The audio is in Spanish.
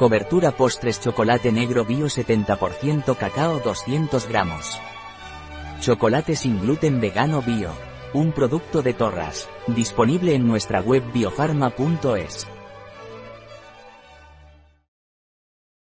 Cobertura postres chocolate negro bio 70% cacao 200 gramos. Chocolate sin gluten vegano bio. Un producto de Torras. Disponible en nuestra web biofarma.es.